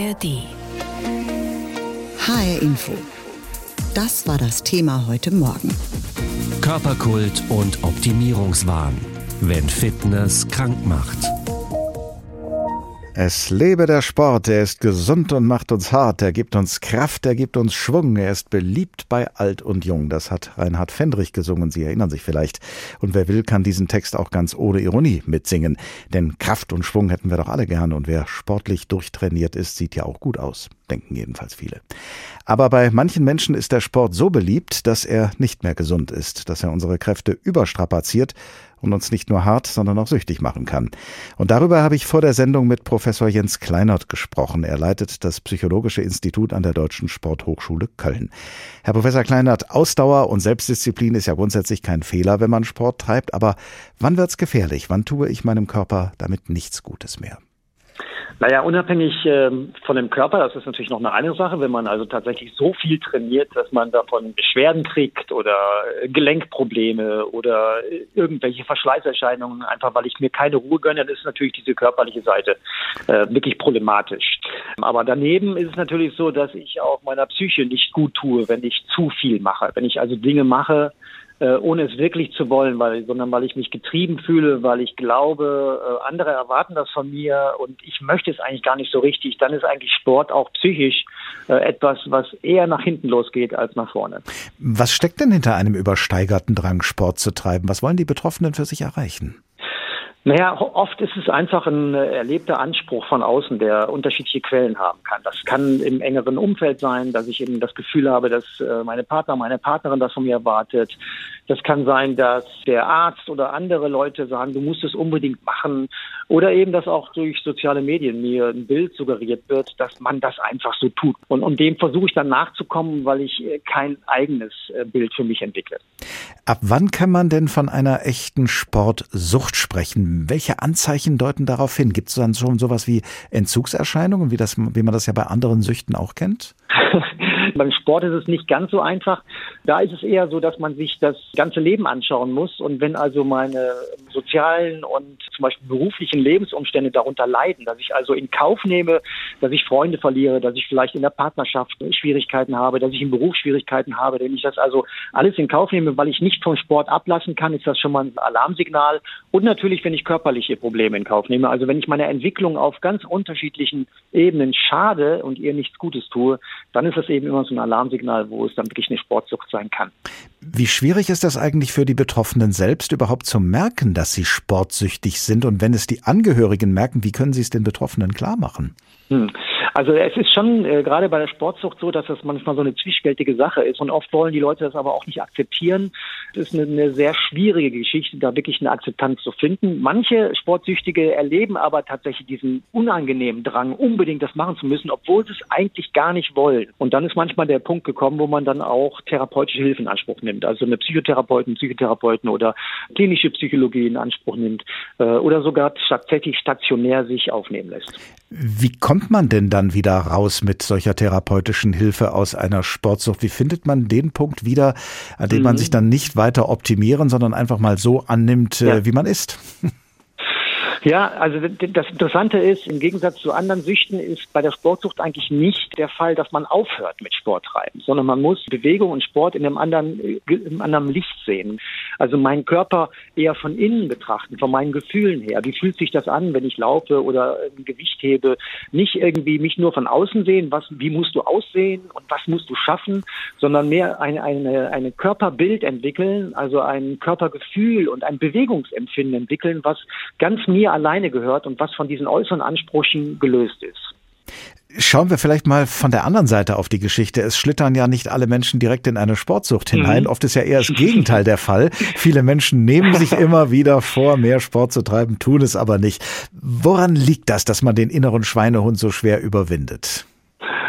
ARD. HR Info. Das war das Thema heute Morgen. Körperkult und Optimierungswahn. Wenn Fitness krank macht. Es lebe der Sport, er ist gesund und macht uns hart, er gibt uns Kraft, er gibt uns Schwung, er ist beliebt bei alt und jung. Das hat Reinhard Fendrich gesungen, Sie erinnern sich vielleicht. Und wer will, kann diesen Text auch ganz ohne Ironie mitsingen. Denn Kraft und Schwung hätten wir doch alle gern und wer sportlich durchtrainiert ist, sieht ja auch gut aus, denken jedenfalls viele. Aber bei manchen Menschen ist der Sport so beliebt, dass er nicht mehr gesund ist, dass er unsere Kräfte überstrapaziert und uns nicht nur hart, sondern auch süchtig machen kann. Und darüber habe ich vor der Sendung mit Professor Jens Kleinert gesprochen. Er leitet das Psychologische Institut an der Deutschen Sporthochschule Köln. Herr Professor Kleinert, Ausdauer und Selbstdisziplin ist ja grundsätzlich kein Fehler, wenn man Sport treibt, aber wann wird's gefährlich? Wann tue ich meinem Körper damit nichts Gutes mehr? Naja, unabhängig ähm, von dem Körper, das ist natürlich noch eine andere Sache, wenn man also tatsächlich so viel trainiert, dass man davon Beschwerden kriegt oder äh, Gelenkprobleme oder äh, irgendwelche Verschleißerscheinungen, einfach weil ich mir keine Ruhe gönne, dann ist natürlich diese körperliche Seite äh, wirklich problematisch. Aber daneben ist es natürlich so, dass ich auch meiner Psyche nicht gut tue, wenn ich zu viel mache. Wenn ich also Dinge mache, äh, ohne es wirklich zu wollen, weil, sondern weil ich mich getrieben fühle, weil ich glaube, äh, andere erwarten das von mir und ich möchte es eigentlich gar nicht so richtig, dann ist eigentlich Sport auch psychisch äh, etwas, was eher nach hinten losgeht als nach vorne. Was steckt denn hinter einem übersteigerten Drang, Sport zu treiben? Was wollen die Betroffenen für sich erreichen? Naja, oft ist es einfach ein äh, erlebter Anspruch von außen, der unterschiedliche Quellen haben kann. Das kann im engeren Umfeld sein, dass ich eben das Gefühl habe, dass äh, meine Partner, meine Partnerin das von mir erwartet. Das kann sein, dass der Arzt oder andere Leute sagen, du musst es unbedingt machen. Oder eben, dass auch durch soziale Medien mir ein Bild suggeriert wird, dass man das einfach so tut. Und, und dem versuche ich dann nachzukommen, weil ich äh, kein eigenes Bild für mich entwickle. Ab wann kann man denn von einer echten Sportsucht sprechen? Welche Anzeichen deuten darauf hin? Gibt es dann schon sowas wie Entzugserscheinungen, wie, das, wie man das ja bei anderen Süchten auch kennt? Beim Sport ist es nicht ganz so einfach. Da ist es eher so, dass man sich das ganze Leben anschauen muss. Und wenn also meine sozialen und zum Beispiel beruflichen Lebensumstände darunter leiden, dass ich also in Kauf nehme, dass ich Freunde verliere, dass ich vielleicht in der Partnerschaft Schwierigkeiten habe, dass ich in Beruf Schwierigkeiten habe, wenn ich das also alles in Kauf nehme, weil ich nicht vom Sport ablassen kann, ist das schon mal ein Alarmsignal. Und natürlich, wenn ich körperliche Probleme in Kauf nehme. Also wenn ich meine Entwicklung auf ganz unterschiedlichen Ebenen schade und ihr nichts Gutes tue, dann ist das eben immer so ein Alarmsignal, wo es dann wirklich eine Sportsucht sein kann. Wie schwierig ist das eigentlich für die Betroffenen selbst überhaupt zu merken, dass sie sportsüchtig sind? Und wenn es die Angehörigen merken, wie können sie es den Betroffenen klar machen? Hm. Also es ist schon äh, gerade bei der Sportsucht so, dass das manchmal so eine zwiespältige Sache ist. Und oft wollen die Leute das aber auch nicht akzeptieren. Es ist eine, eine sehr schwierige Geschichte, da wirklich eine Akzeptanz zu finden. Manche Sportsüchtige erleben aber tatsächlich diesen unangenehmen Drang, unbedingt das machen zu müssen, obwohl sie es eigentlich gar nicht wollen. Und dann ist manchmal der Punkt gekommen, wo man dann auch therapeutische Hilfe in Anspruch nimmt. Also eine Psychotherapeuten, Psychotherapeuten oder klinische Psychologie in Anspruch nimmt äh, oder sogar tatsächlich stationär sich aufnehmen lässt. Wie kommt man denn dann wieder raus mit solcher therapeutischen Hilfe aus einer Sportsucht? Wie findet man den Punkt wieder, an dem mhm. man sich dann nicht weiter optimieren, sondern einfach mal so annimmt, äh, ja. wie man ist? Ja, also das Interessante ist, im Gegensatz zu anderen Süchten ist bei der Sportsucht eigentlich nicht der Fall, dass man aufhört mit Sporttreiben, sondern man muss Bewegung und Sport in einem anderen, in einem anderen Licht sehen. Also meinen Körper eher von innen betrachten, von meinen Gefühlen her. Wie fühlt sich das an, wenn ich laufe oder ein Gewicht hebe? Nicht irgendwie mich nur von außen sehen, was, wie musst du aussehen und was musst du schaffen, sondern mehr ein eine, eine Körperbild entwickeln, also ein Körpergefühl und ein Bewegungsempfinden entwickeln, was ganz mir alleine gehört und was von diesen äußeren Ansprüchen gelöst ist. Schauen wir vielleicht mal von der anderen Seite auf die Geschichte. Es schlittern ja nicht alle Menschen direkt in eine Sportsucht hinein. Mhm. Oft ist ja eher das Gegenteil der Fall. Viele Menschen nehmen sich immer wieder vor, mehr Sport zu treiben, tun es aber nicht. Woran liegt das, dass man den inneren Schweinehund so schwer überwindet?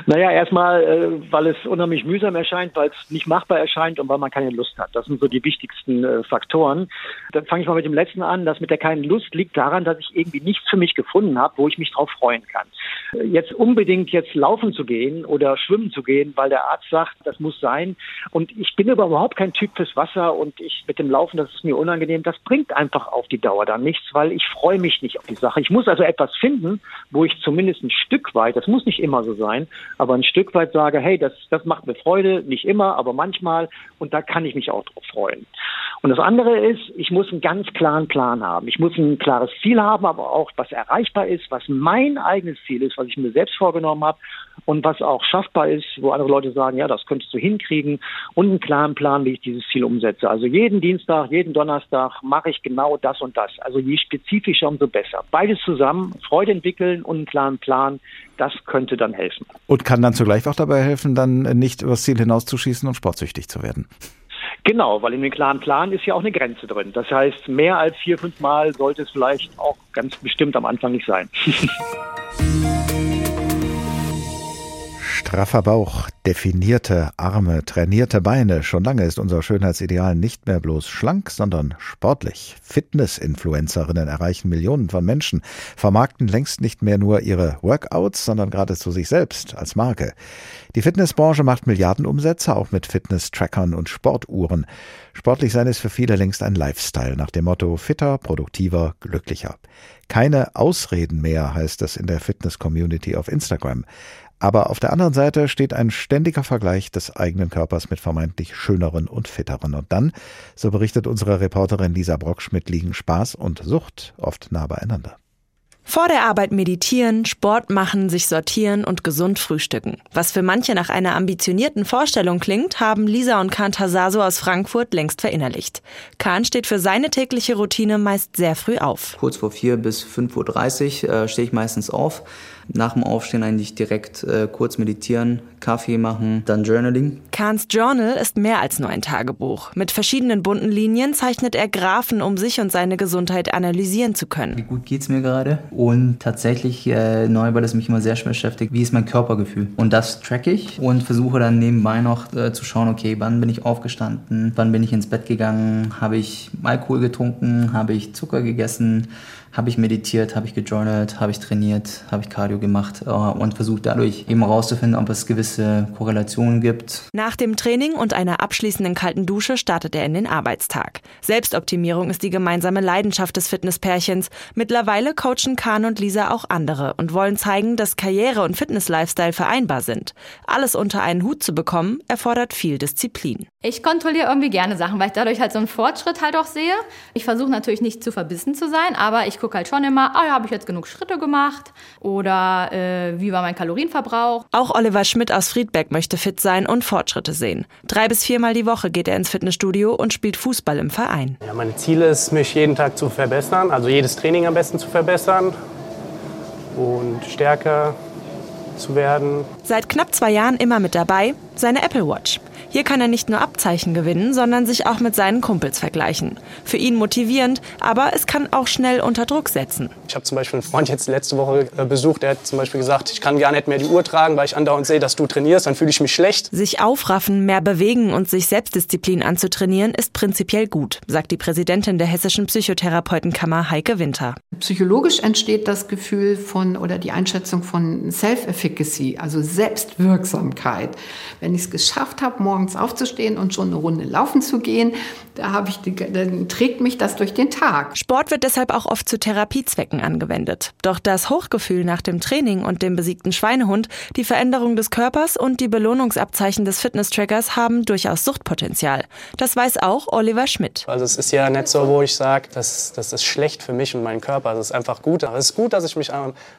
Naja, erstmal, äh, weil es unheimlich mühsam erscheint, weil es nicht machbar erscheint und weil man keine Lust hat. Das sind so die wichtigsten äh, Faktoren. Dann fange ich mal mit dem letzten an. Das mit der keinen Lust liegt daran, dass ich irgendwie nichts für mich gefunden habe, wo ich mich drauf freuen kann. Äh, jetzt unbedingt jetzt laufen zu gehen oder schwimmen zu gehen, weil der Arzt sagt, das muss sein. Und ich bin überhaupt kein Typ fürs Wasser und ich mit dem Laufen, das ist mir unangenehm. Das bringt einfach auf die Dauer dann nichts, weil ich freue mich nicht auf die Sache. Ich muss also etwas finden, wo ich zumindest ein Stück weit, das muss nicht immer so sein, aber ein Stück weit sage, hey, das, das macht mir Freude, nicht immer, aber manchmal und da kann ich mich auch drauf freuen. Und das andere ist, ich muss einen ganz klaren Plan haben. Ich muss ein klares Ziel haben, aber auch was erreichbar ist, was mein eigenes Ziel ist, was ich mir selbst vorgenommen habe und was auch schaffbar ist, wo andere Leute sagen, ja, das könntest du hinkriegen und einen klaren Plan, wie ich dieses Ziel umsetze. Also jeden Dienstag, jeden Donnerstag mache ich genau das und das. Also je spezifischer, umso besser. Beides zusammen, Freude entwickeln und einen klaren Plan, das könnte dann helfen. Und kann dann zugleich auch dabei helfen, dann nicht übers Ziel hinauszuschießen und sportsüchtig zu werden. Genau, weil in dem klaren Plan ist ja auch eine Grenze drin. Das heißt, mehr als vier, fünf Mal sollte es vielleicht auch ganz bestimmt am Anfang nicht sein. Straffer Bauch, definierte Arme, trainierte Beine. Schon lange ist unser Schönheitsideal nicht mehr bloß schlank, sondern sportlich. Fitness-Influencerinnen erreichen Millionen von Menschen, vermarkten längst nicht mehr nur ihre Workouts, sondern geradezu sich selbst als Marke. Die Fitnessbranche macht Milliardenumsätze, auch mit Fitness-Trackern und Sportuhren. Sportlich sein ist für viele längst ein Lifestyle nach dem Motto fitter, produktiver, glücklicher. Keine Ausreden mehr heißt es in der Fitness-Community auf Instagram. Aber auf der anderen Seite steht ein ständiger Vergleich des eigenen Körpers mit vermeintlich schöneren und fitteren. Und dann, so berichtet unsere Reporterin Lisa Brockschmidt, liegen Spaß und Sucht oft nah beieinander. Vor der Arbeit meditieren, Sport machen, sich sortieren und gesund frühstücken. Was für manche nach einer ambitionierten Vorstellung klingt, haben Lisa und Kahn Tasaso aus Frankfurt längst verinnerlicht. Kahn steht für seine tägliche Routine meist sehr früh auf. Kurz vor vier bis 5.30 Uhr äh, stehe ich meistens auf nach dem Aufstehen eigentlich direkt äh, kurz meditieren, Kaffee machen, dann Journaling. Kahns Journal ist mehr als nur ein Tagebuch. Mit verschiedenen bunten Linien zeichnet er Graphen, um sich und seine Gesundheit analysieren zu können. Wie gut geht's mir gerade? Und tatsächlich äh, neu, weil es mich immer sehr schwer beschäftigt, wie ist mein Körpergefühl? Und das track ich und versuche dann nebenbei noch äh, zu schauen, okay, wann bin ich aufgestanden, wann bin ich ins Bett gegangen, habe ich Alkohol getrunken, habe ich Zucker gegessen, habe ich meditiert, habe ich gejournalt, habe ich trainiert, habe ich Cardio gemacht äh, und versucht dadurch eben herauszufinden, ob es gewisse Korrelationen gibt. Nach dem Training und einer abschließenden kalten Dusche startet er in den Arbeitstag. Selbstoptimierung ist die gemeinsame Leidenschaft des Fitnesspärchens. Mittlerweile coachen Kahn und Lisa auch andere und wollen zeigen, dass Karriere und Fitness-Lifestyle vereinbar sind. Alles unter einen Hut zu bekommen, erfordert viel Disziplin. Ich kontrolliere irgendwie gerne Sachen, weil ich dadurch halt so einen Fortschritt halt auch sehe. Ich versuche natürlich nicht zu verbissen zu sein, aber ich gucke halt schon immer, ah ja, habe ich jetzt genug Schritte gemacht oder äh, wie war mein Kalorienverbrauch. Auch Oliver Schmidt aus Friedberg möchte fit sein und Fortschritte sehen. Drei bis viermal die Woche geht er ins Fitnessstudio und spielt Fußball im Verein. Ja, mein Ziel ist, mich jeden Tag zu verbessern, also jedes Training am besten zu verbessern und stärker zu werden. Seit knapp zwei Jahren immer mit dabei, seine Apple Watch. Hier kann er nicht nur Abzeichen gewinnen, sondern sich auch mit seinen Kumpels vergleichen. Für ihn motivierend, aber es kann auch schnell unter Druck setzen. Ich habe zum Beispiel einen Freund jetzt letzte Woche äh, besucht, der hat zum Beispiel gesagt, ich kann gar nicht mehr die Uhr tragen, weil ich andauernd sehe, dass du trainierst, dann fühle ich mich schlecht. Sich aufraffen, mehr bewegen und sich Selbstdisziplin anzutrainieren, ist prinzipiell gut, sagt die Präsidentin der Hessischen Psychotherapeutenkammer Heike Winter. Psychologisch entsteht das Gefühl von oder die Einschätzung von Self-Efficacy, also Selbstwirksamkeit. Wenn ich es geschafft habe, morgen morgens aufzustehen und schon eine Runde laufen zu gehen. Da habe ich, dann trägt mich das durch den Tag. Sport wird deshalb auch oft zu Therapiezwecken angewendet. Doch das Hochgefühl nach dem Training und dem besiegten Schweinehund, die Veränderung des Körpers und die Belohnungsabzeichen des Fitness-Trackers haben durchaus Suchtpotenzial. Das weiß auch Oliver Schmidt. Also es ist ja nicht so, wo ich sage, das, das ist schlecht für mich und meinen Körper. Das ist einfach gut. es ist gut, dass ich mich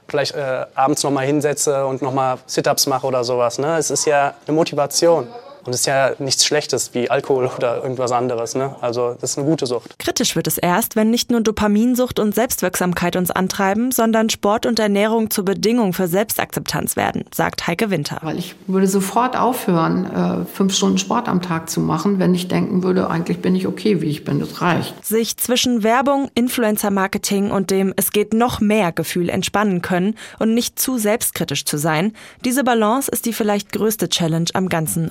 vielleicht äh, abends noch mal hinsetze und noch mal Sit-ups mache oder sowas. Ne? Es ist ja eine Motivation. Und es ist ja nichts Schlechtes wie Alkohol oder irgendwas anderes. Ne? Also das ist eine gute Sucht. Kritisch wird es erst, wenn nicht nur Dopaminsucht und Selbstwirksamkeit uns antreiben, sondern Sport und Ernährung zur Bedingung für Selbstakzeptanz werden, sagt Heike Winter. Weil ich würde sofort aufhören, äh, fünf Stunden Sport am Tag zu machen, wenn ich denken würde, eigentlich bin ich okay, wie ich bin, das reicht. Sich zwischen Werbung, Influencer-Marketing und dem Es geht noch mehr Gefühl entspannen können und nicht zu selbstkritisch zu sein, diese Balance ist die vielleicht größte Challenge am ganzen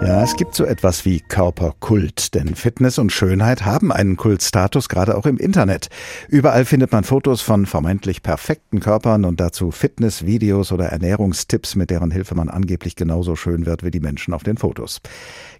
Ja, es gibt so etwas wie Körperkult, denn Fitness und Schönheit haben einen Kultstatus, gerade auch im Internet. Überall findet man Fotos von vermeintlich perfekten Körpern und dazu Fitnessvideos oder Ernährungstipps, mit deren Hilfe man angeblich genauso schön wird wie die Menschen auf den Fotos.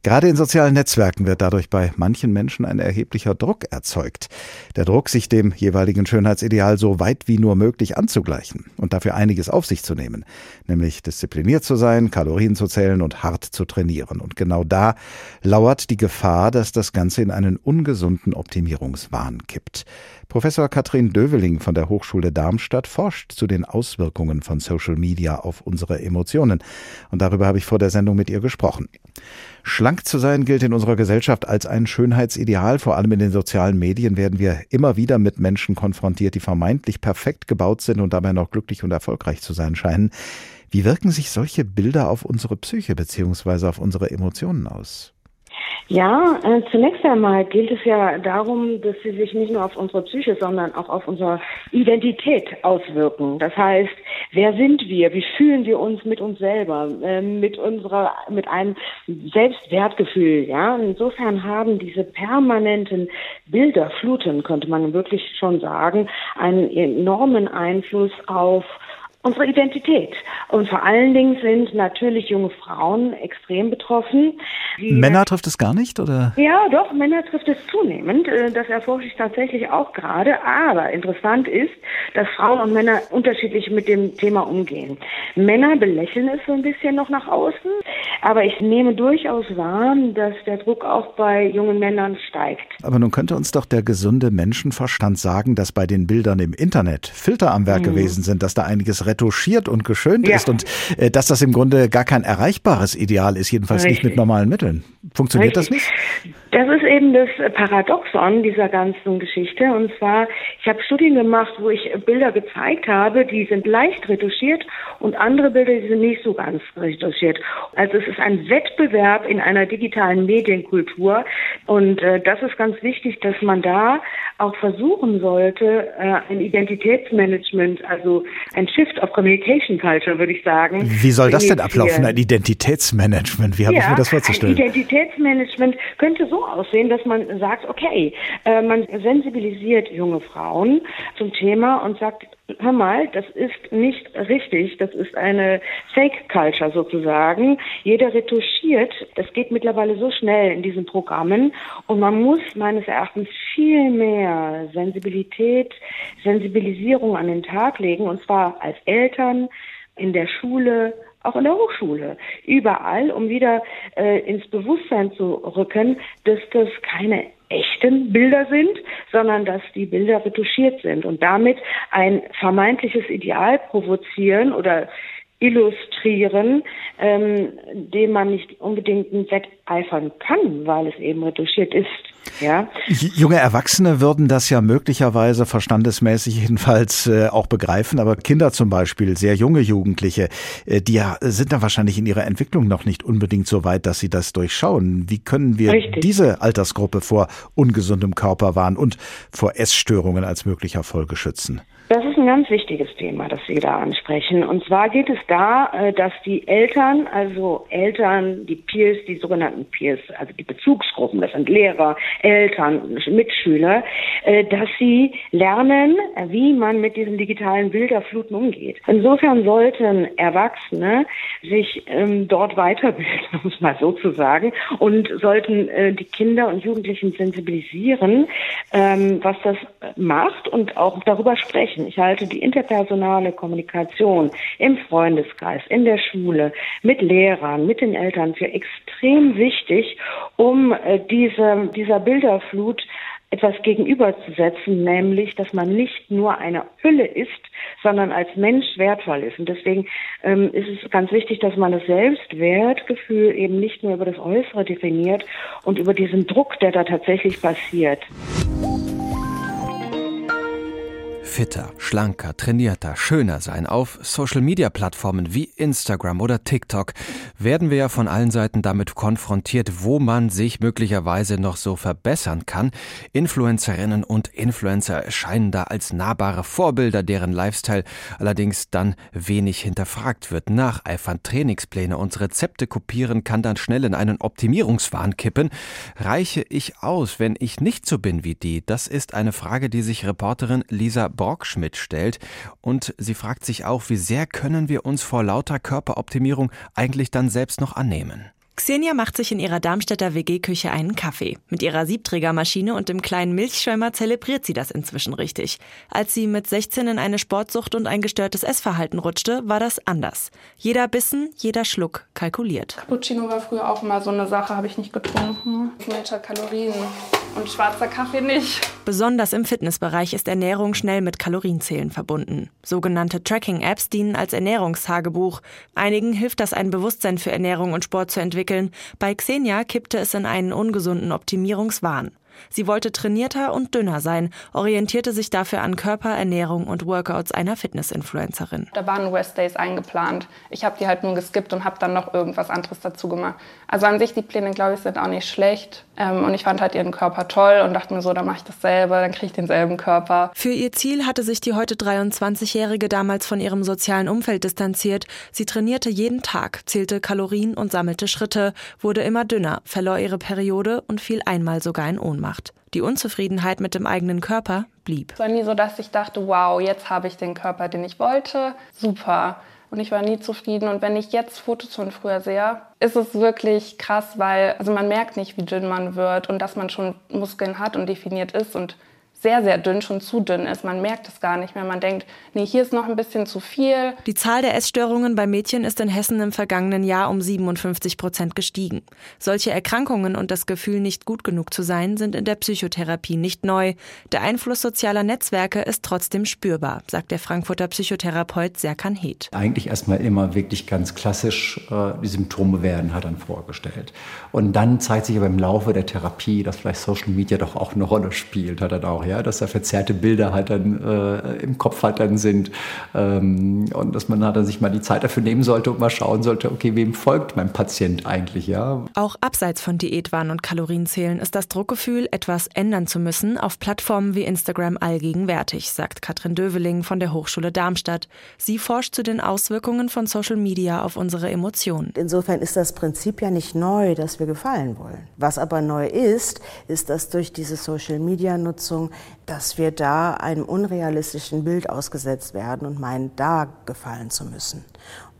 Gerade in sozialen Netzwerken wird dadurch bei manchen Menschen ein erheblicher Druck erzeugt. Der Druck, sich dem jeweiligen Schönheitsideal so weit wie nur möglich anzugleichen und dafür einiges auf sich zu nehmen, nämlich diszipliniert zu sein, Kalorien zu zählen und hart zu trainieren. Und genau da lauert die Gefahr, dass das Ganze in einen ungesunden Optimierungswahn kippt. Professor Katrin Döveling von der Hochschule Darmstadt forscht zu den Auswirkungen von Social Media auf unsere Emotionen. Und darüber habe ich vor der Sendung mit ihr gesprochen. Schlank zu sein gilt in unserer Gesellschaft als ein Schönheitsideal. Vor allem in den sozialen Medien werden wir immer wieder mit Menschen konfrontiert, die vermeintlich perfekt gebaut sind und dabei noch glücklich und erfolgreich zu sein scheinen. Wie wirken sich solche Bilder auf unsere Psyche bzw. auf unsere Emotionen aus? Ja, äh, zunächst einmal gilt es ja darum, dass sie sich nicht nur auf unsere Psyche, sondern auch auf unsere Identität auswirken. Das heißt, wer sind wir? Wie fühlen wir uns mit uns selber? Äh, mit unserer, mit einem Selbstwertgefühl, ja? Insofern haben diese permanenten Bilderfluten, könnte man wirklich schon sagen, einen enormen Einfluss auf unsere Identität. Und vor allen Dingen sind natürlich junge Frauen extrem betroffen. Männer trifft es gar nicht, oder? Ja, doch, Männer trifft es zunehmend. Äh, das erforsche ich tatsächlich auch gerade. Aber interessant ist, dass Frauen und Männer unterschiedlich mit dem Thema umgehen. Männer belächeln es so ein bisschen noch nach außen, aber ich nehme durchaus wahr, dass der Druck auch bei jungen Männern steigt. Aber nun könnte uns doch der gesunde Menschenverstand sagen, dass bei den Bildern im Internet Filter am Werk mhm. gewesen sind, dass da einiges retuschiert und geschönt ja. ist und äh, dass das im Grunde gar kein erreichbares Ideal ist, jedenfalls Richtig. nicht mit normalen Mitteln. Funktioniert Richtig. das nicht? Das ist eben das Paradoxon dieser ganzen Geschichte. Und zwar, ich habe Studien gemacht, wo ich Bilder gezeigt habe, die sind leicht retuschiert und andere Bilder, die sind nicht so ganz retuschiert. Also es ist ein Wettbewerb in einer digitalen Medienkultur. Und äh, das ist ganz wichtig, dass man da auch versuchen sollte, äh, ein Identitätsmanagement, also ein Shift of Communication Culture, würde ich sagen. Wie soll das denn ablaufen, ein Identitätsmanagement? Wie habe ja, ich mir das vorzustellen? Ein Identitätsmanagement könnte so aussehen, dass man sagt, okay, äh, man sensibilisiert junge Frauen zum Thema und sagt, hör mal, das ist nicht richtig, das ist eine Fake Culture sozusagen. Jeder retuschiert, das geht mittlerweile so schnell in diesen Programmen und man muss meines Erachtens viel mehr Sensibilität, Sensibilisierung an den Tag legen und zwar als Eltern, in der Schule, auch in der Hochschule, überall, um wieder äh, ins Bewusstsein zu rücken, dass das keine echten Bilder sind, sondern dass die Bilder retuschiert sind und damit ein vermeintliches Ideal provozieren oder illustrieren, ähm, dem man nicht unbedingt wetteifern kann, weil es eben retuschiert ist. Ja. Junge Erwachsene würden das ja möglicherweise verstandesmäßig jedenfalls äh, auch begreifen, aber Kinder zum Beispiel, sehr junge Jugendliche, äh, die ja, sind da wahrscheinlich in ihrer Entwicklung noch nicht unbedingt so weit, dass sie das durchschauen. Wie können wir Richtig. diese Altersgruppe vor ungesundem Körperwahn und vor Essstörungen als möglicher Folge schützen? Das ist ein ganz wichtiges Thema, das Sie da ansprechen. Und zwar geht es da, äh, dass die Eltern, also Eltern, die Peers, die sogenannten Peers, also die Bezugsgruppen, das sind Lehrer, Eltern, Mitschüler, äh, dass sie lernen, wie man mit diesen digitalen Bilderfluten umgeht. Insofern sollten Erwachsene sich ähm, dort weiterbilden, um es mal so zu sagen, und sollten äh, die Kinder und Jugendlichen sensibilisieren, ähm, was das macht und auch darüber sprechen erreichen. Ich halte die interpersonale Kommunikation im Freundeskreis, in der Schule, mit Lehrern, mit den Eltern für extrem wichtig, um äh, diese, dieser Bilderflut etwas gegenüberzusetzen, nämlich, dass man nicht nur eine Hülle ist, sondern als Mensch wertvoll ist. Und deswegen ähm, ist es ganz wichtig, dass man das Selbstwertgefühl eben nicht nur über das Äußere definiert und über diesen Druck, der da tatsächlich passiert. Fitter, schlanker, trainierter, schöner sein. Auf Social-Media-Plattformen wie Instagram oder TikTok werden wir ja von allen Seiten damit konfrontiert, wo man sich möglicherweise noch so verbessern kann. Influencerinnen und Influencer erscheinen da als nahbare Vorbilder, deren Lifestyle allerdings dann wenig hinterfragt wird. Nacheifern, Trainingspläne und Rezepte kopieren kann dann schnell in einen Optimierungswahn kippen. Reiche ich aus, wenn ich nicht so bin wie die? Das ist eine Frage, die sich Reporterin Lisa Borg Brockschmidt stellt. Und sie fragt sich auch, wie sehr können wir uns vor lauter Körperoptimierung eigentlich dann selbst noch annehmen? Xenia macht sich in ihrer Darmstädter WG-Küche einen Kaffee. Mit ihrer Siebträgermaschine und dem kleinen Milchschäumer zelebriert sie das inzwischen richtig. Als sie mit 16 in eine Sportsucht und ein gestörtes Essverhalten rutschte, war das anders. Jeder Bissen, jeder Schluck kalkuliert. Cappuccino war früher auch immer so eine Sache, habe ich nicht getrunken. Hat Kalorien und schwarzer Kaffee nicht. Besonders im Fitnessbereich ist Ernährung schnell mit Kalorienzählen verbunden. Sogenannte Tracking-Apps dienen als Ernährungstagebuch. Einigen hilft das, ein Bewusstsein für Ernährung und Sport zu entwickeln entwickeln. Bei Xenia kippte es in einen ungesunden Optimierungswahn. Sie wollte trainierter und dünner sein, orientierte sich dafür an Körper, Ernährung und Workouts einer Fitness-Influencerin. Da waren Rest-Days eingeplant. Ich habe die halt nur geskippt und habe dann noch irgendwas anderes dazu gemacht. Also an sich, die Pläne, glaube ich, sind auch nicht schlecht. Ähm, und ich fand halt ihren Körper toll und dachte mir so, dann mache ich dasselbe, dann kriege ich denselben Körper. Für ihr Ziel hatte sich die heute 23-Jährige damals von ihrem sozialen Umfeld distanziert. Sie trainierte jeden Tag, zählte Kalorien und sammelte Schritte, wurde immer dünner, verlor ihre Periode und fiel einmal sogar in Ohnmacht gemacht. Die Unzufriedenheit mit dem eigenen Körper blieb. Es war nie so, dass ich dachte, wow, jetzt habe ich den Körper, den ich wollte. Super. Und ich war nie zufrieden. Und wenn ich jetzt Fotos von früher sehe, ist es wirklich krass, weil also man merkt nicht, wie dünn man wird und dass man schon Muskeln hat und definiert ist. Und sehr, sehr dünn, schon zu dünn ist. Man merkt es gar nicht mehr. Man denkt, nee, hier ist noch ein bisschen zu viel. Die Zahl der Essstörungen bei Mädchen ist in Hessen im vergangenen Jahr um 57 Prozent gestiegen. Solche Erkrankungen und das Gefühl, nicht gut genug zu sein, sind in der Psychotherapie nicht neu. Der Einfluss sozialer Netzwerke ist trotzdem spürbar, sagt der Frankfurter Psychotherapeut Serkan Hed. Eigentlich erstmal immer wirklich ganz klassisch äh, die Symptome werden halt dann vorgestellt. Und dann zeigt sich aber im Laufe der Therapie, dass vielleicht Social Media doch auch eine Rolle spielt, hat er auch ja, dass da verzerrte Bilder halt dann äh, im Kopf halt dann sind ähm, und dass man halt dann sich mal die Zeit dafür nehmen sollte und mal schauen sollte, okay, wem folgt mein Patient eigentlich, ja. Auch abseits von Diätwahn und Kalorienzählen ist das Druckgefühl, etwas ändern zu müssen, auf Plattformen wie Instagram allgegenwärtig, sagt Katrin Döveling von der Hochschule Darmstadt. Sie forscht zu den Auswirkungen von Social Media auf unsere Emotionen. Insofern ist das Prinzip ja nicht neu, dass wir gefallen wollen. Was aber neu ist, ist, dass durch diese Social Media Nutzung dass wir da einem unrealistischen Bild ausgesetzt werden und meinen, da gefallen zu müssen.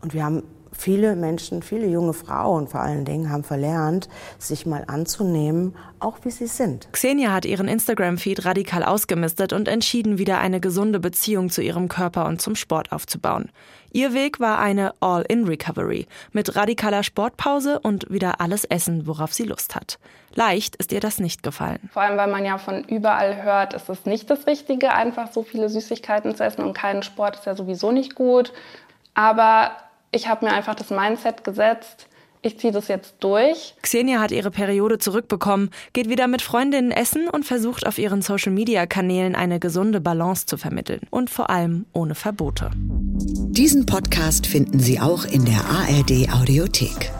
Und wir haben viele Menschen, viele junge Frauen vor allen Dingen haben verlernt, sich mal anzunehmen, auch wie sie sind. Xenia hat ihren Instagram-Feed radikal ausgemistet und entschieden, wieder eine gesunde Beziehung zu ihrem Körper und zum Sport aufzubauen. Ihr Weg war eine All-in-Recovery mit radikaler Sportpause und wieder alles essen, worauf sie Lust hat. Leicht ist ihr das nicht gefallen. Vor allem, weil man ja von überall hört, es ist nicht das Richtige, einfach so viele Süßigkeiten zu essen und keinen Sport ist ja sowieso nicht gut. Aber ich habe mir einfach das Mindset gesetzt, ich ziehe das jetzt durch. Xenia hat ihre Periode zurückbekommen, geht wieder mit Freundinnen essen und versucht auf ihren Social-Media-Kanälen eine gesunde Balance zu vermitteln. Und vor allem ohne Verbote. Diesen Podcast finden Sie auch in der ARD Audiothek.